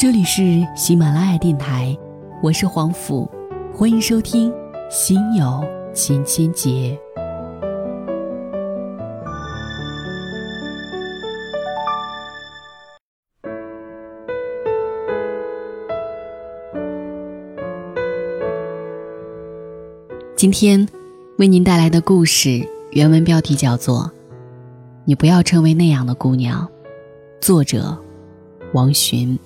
这里是喜马拉雅电台，我是黄甫，欢迎收听《心有千千结》。今天为您带来的故事原文标题叫做《你不要成为那样的姑娘》，作者王洵。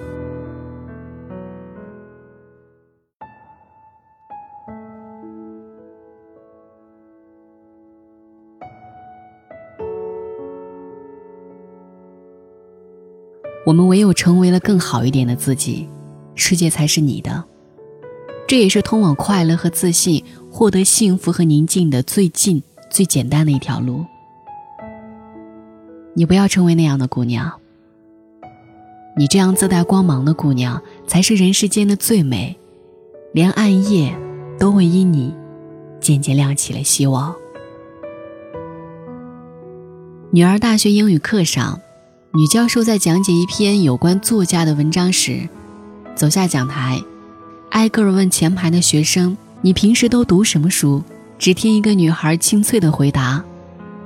我们唯有成为了更好一点的自己，世界才是你的。这也是通往快乐和自信。获得幸福和宁静的最近、最简单的一条路。你不要成为那样的姑娘。你这样自带光芒的姑娘，才是人世间的最美，连暗夜都会因你渐渐亮起了希望。女儿大学英语课上，女教授在讲解一篇有关作家的文章时，走下讲台，挨个问前排的学生。你平时都读什么书？只听一个女孩清脆的回答：“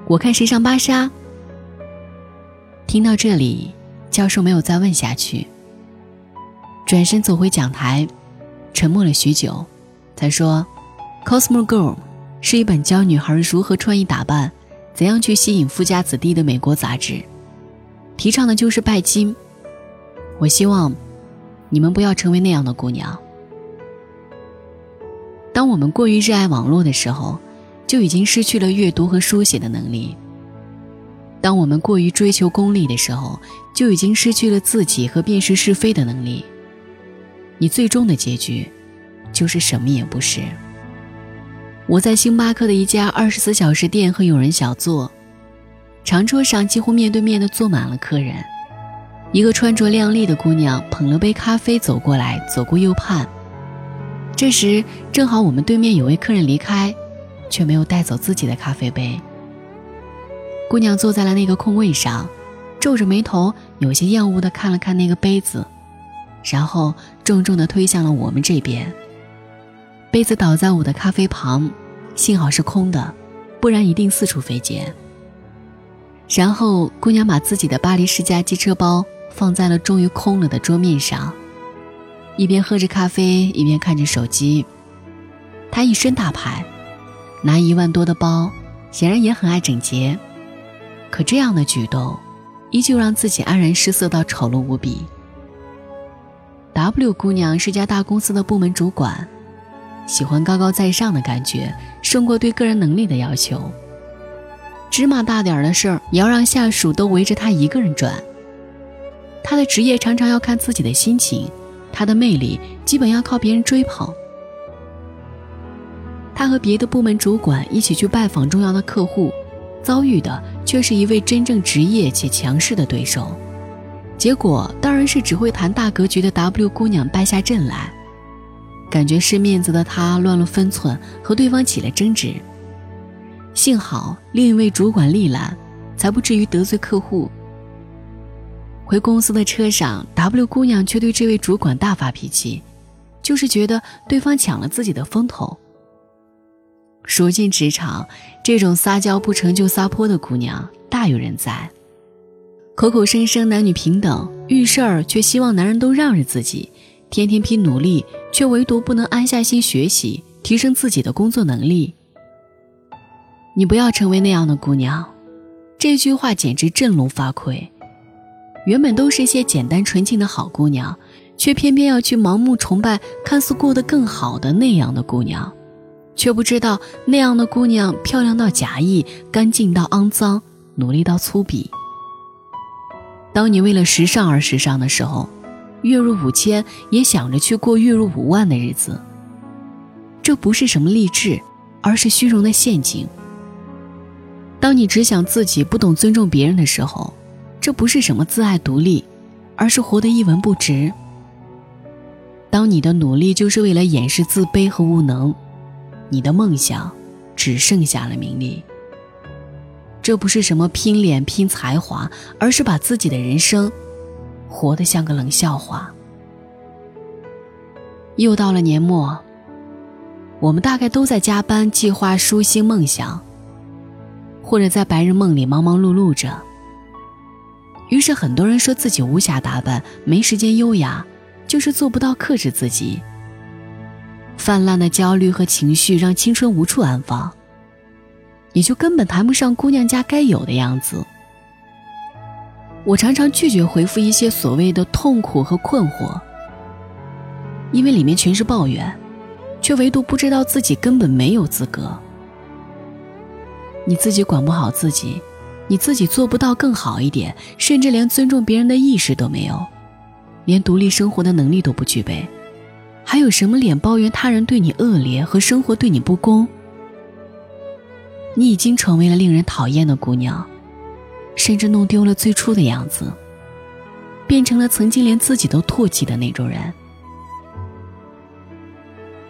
我看谁上芭莎。”听到这里，教授没有再问下去，转身走回讲台，沉默了许久，才说：“Cosmo Girl 是一本教女孩如何穿衣打扮、怎样去吸引富家子弟的美国杂志，提倡的就是拜金。我希望你们不要成为那样的姑娘。”当我们过于热爱网络的时候，就已经失去了阅读和书写的能力；当我们过于追求功利的时候，就已经失去了自己和辨识是非的能力。你最终的结局，就是什么也不是。我在星巴克的一家二十四小时店和友人小坐，长桌上几乎面对面的坐满了客人。一个穿着靓丽的姑娘捧了杯咖啡走过来，左顾右盼。这时正好我们对面有位客人离开，却没有带走自己的咖啡杯。姑娘坐在了那个空位上，皱着眉头，有些厌恶地看了看那个杯子，然后重重地推向了我们这边。杯子倒在我的咖啡旁，幸好是空的，不然一定四处飞溅。然后姑娘把自己的巴黎世家机车包放在了终于空了的桌面上。一边喝着咖啡，一边看着手机。他一身大牌，拿一万多的包，显然也很爱整洁。可这样的举动，依旧让自己黯然失色到丑陋无比。W 姑娘是家大公司的部门主管，喜欢高高在上的感觉，胜过对个人能力的要求。芝麻大点儿的事儿，也要让下属都围着他一个人转。他的职业常常要看自己的心情。他的魅力基本要靠别人追捧。他和别的部门主管一起去拜访重要的客户，遭遇的却是一位真正职业且强势的对手。结果当然是只会谈大格局的 W 姑娘败下阵来。感觉失面子的他乱了分寸，和对方起了争执。幸好另一位主管力揽，才不至于得罪客户。回公司的车上，W 姑娘却对这位主管大发脾气，就是觉得对方抢了自己的风头。熟进职场，这种撒娇不成就撒泼的姑娘大有人在，口口声声男女平等，遇事儿却希望男人都让着自己，天天拼努力，却唯独不能安下心学习，提升自己的工作能力。你不要成为那样的姑娘，这句话简直振聋发聩。原本都是一些简单纯净的好姑娘，却偏偏要去盲目崇拜看似过得更好的那样的姑娘，却不知道那样的姑娘漂亮到假意，干净到肮脏，努力到粗鄙。当你为了时尚而时尚的时候，月入五千也想着去过月入五万的日子，这不是什么励志，而是虚荣的陷阱。当你只想自己，不懂尊重别人的时候。这不是什么自爱独立，而是活得一文不值。当你的努力就是为了掩饰自卑和无能，你的梦想只剩下了名利。这不是什么拼脸拼才华，而是把自己的人生活得像个冷笑话。又到了年末，我们大概都在加班计划舒心梦想，或者在白日梦里忙忙碌碌着。于是很多人说自己无暇打扮，没时间优雅，就是做不到克制自己。泛滥的焦虑和情绪让青春无处安放，也就根本谈不上姑娘家该有的样子。我常常拒绝回复一些所谓的痛苦和困惑，因为里面全是抱怨，却唯独不知道自己根本没有资格。你自己管不好自己，你自己做不到更好一点，甚至连尊重别人的意识都没有，连独立生活的能力都不具备。还有什么脸抱怨他人对你恶劣和生活对你不公？你已经成为了令人讨厌的姑娘，甚至弄丢了最初的样子，变成了曾经连自己都唾弃的那种人。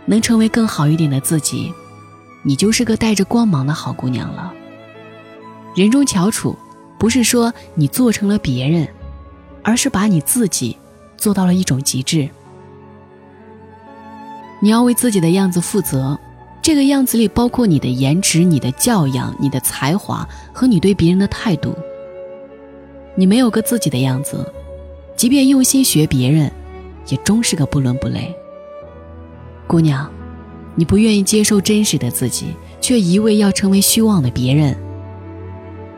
能成为更好一点的自己，你就是个带着光芒的好姑娘了。人中翘楚，不是说你做成了别人，而是把你自己做到了一种极致。你要为自己的样子负责，这个样子里包括你的颜值、你的教养、你的才华和你对别人的态度。你没有个自己的样子，即便用心学别人，也终是个不伦不类。姑娘，你不愿意接受真实的自己，却一味要成为虚妄的别人，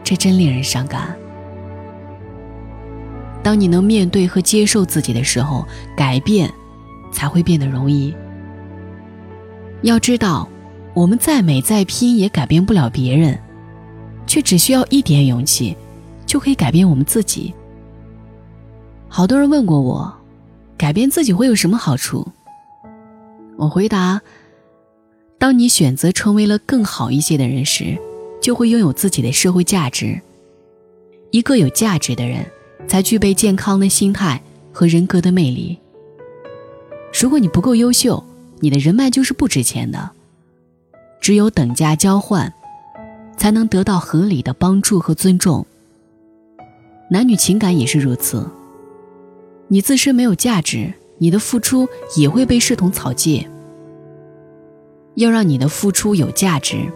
这真令人伤感。当你能面对和接受自己的时候，改变才会变得容易。要知道，我们再美再拼也改变不了别人，却只需要一点勇气，就可以改变我们自己。好多人问过我，改变自己会有什么好处？我回答：当你选择成为了更好一些的人时，就会拥有自己的社会价值。一个有价值的人，才具备健康的心态和人格的魅力。如果你不够优秀，你的人脉就是不值钱的，只有等价交换，才能得到合理的帮助和尊重。男女情感也是如此。你自身没有价值，你的付出也会被视同草芥。要让你的付出有价值，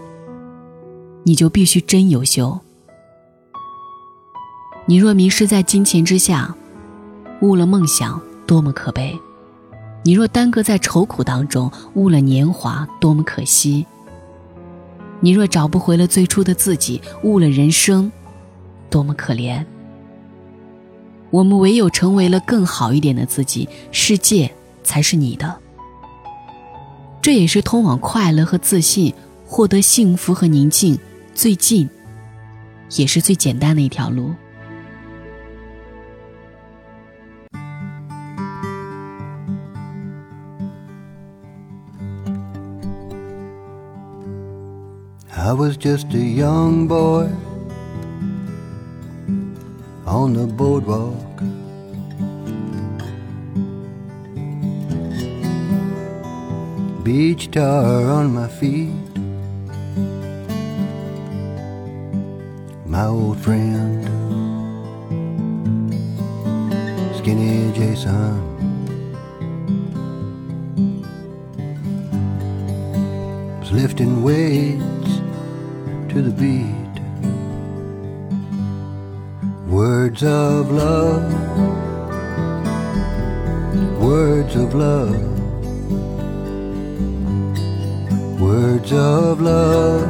你就必须真优秀。你若迷失在金钱之下，误了梦想，多么可悲！你若耽搁在愁苦当中，误了年华，多么可惜！你若找不回了最初的自己，误了人生，多么可怜！我们唯有成为了更好一点的自己，世界才是你的。这也是通往快乐和自信、获得幸福和宁静最近，也是最简单的一条路。I was just a young boy on the boardwalk. Beach tar on my feet. My old friend, Skinny Jason. lifting weights to the beat. Words of love, words of love, words of love,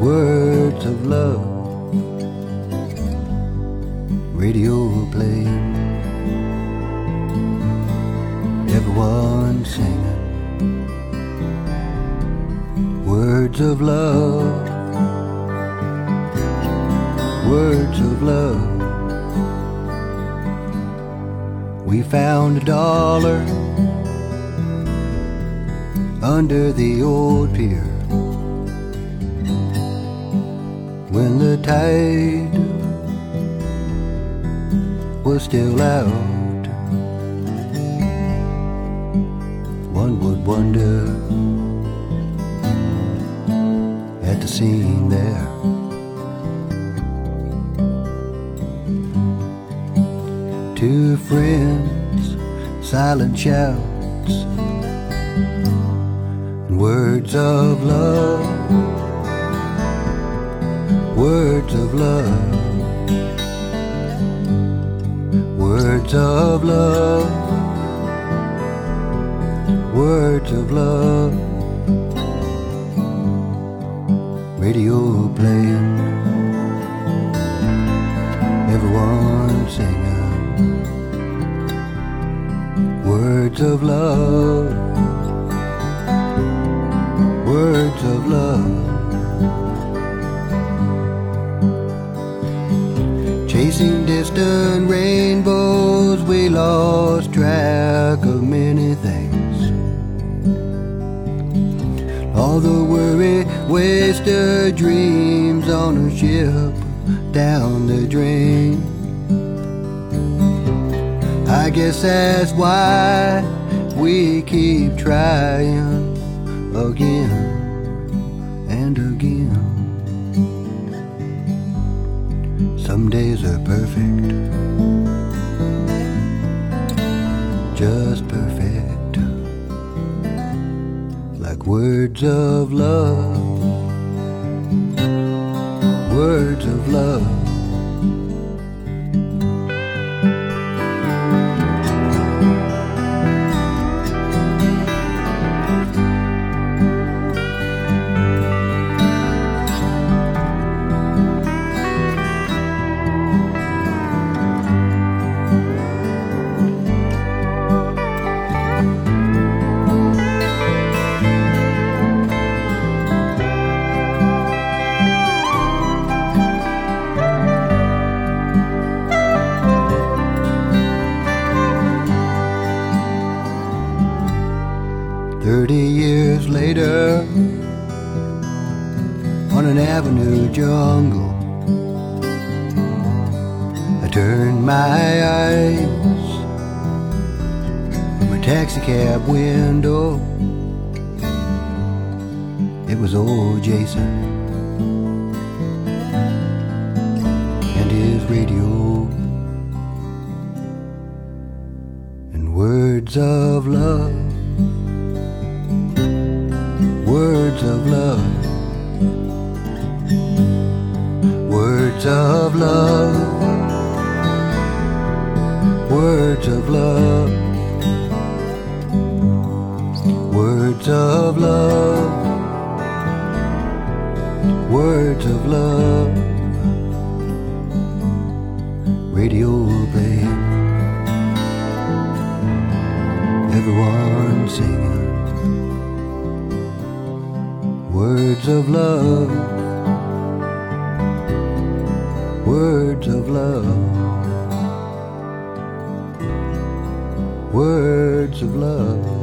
words of love. Radio play, everyone singing words of love, words of love. We found a dollar under the old pier when the tide was still out. One would wonder at the scene there. Two friends silent shouts words of love, words of love, words of love, words of love. Radio playing, everyone singing. Words of love, Distant rainbows, we lost track of many things. All the worry, wasted dreams on a ship down the drain. I guess that's why we keep trying again and again. Some days are perfect, just perfect, like words of love, words of love. My eyes. From a taxi cab window. It was old Jason and his radio. And words of love. Words of love, words of love, words of love, words of love, words of love, radio babe, everyone singing words of love, words of love, words of love.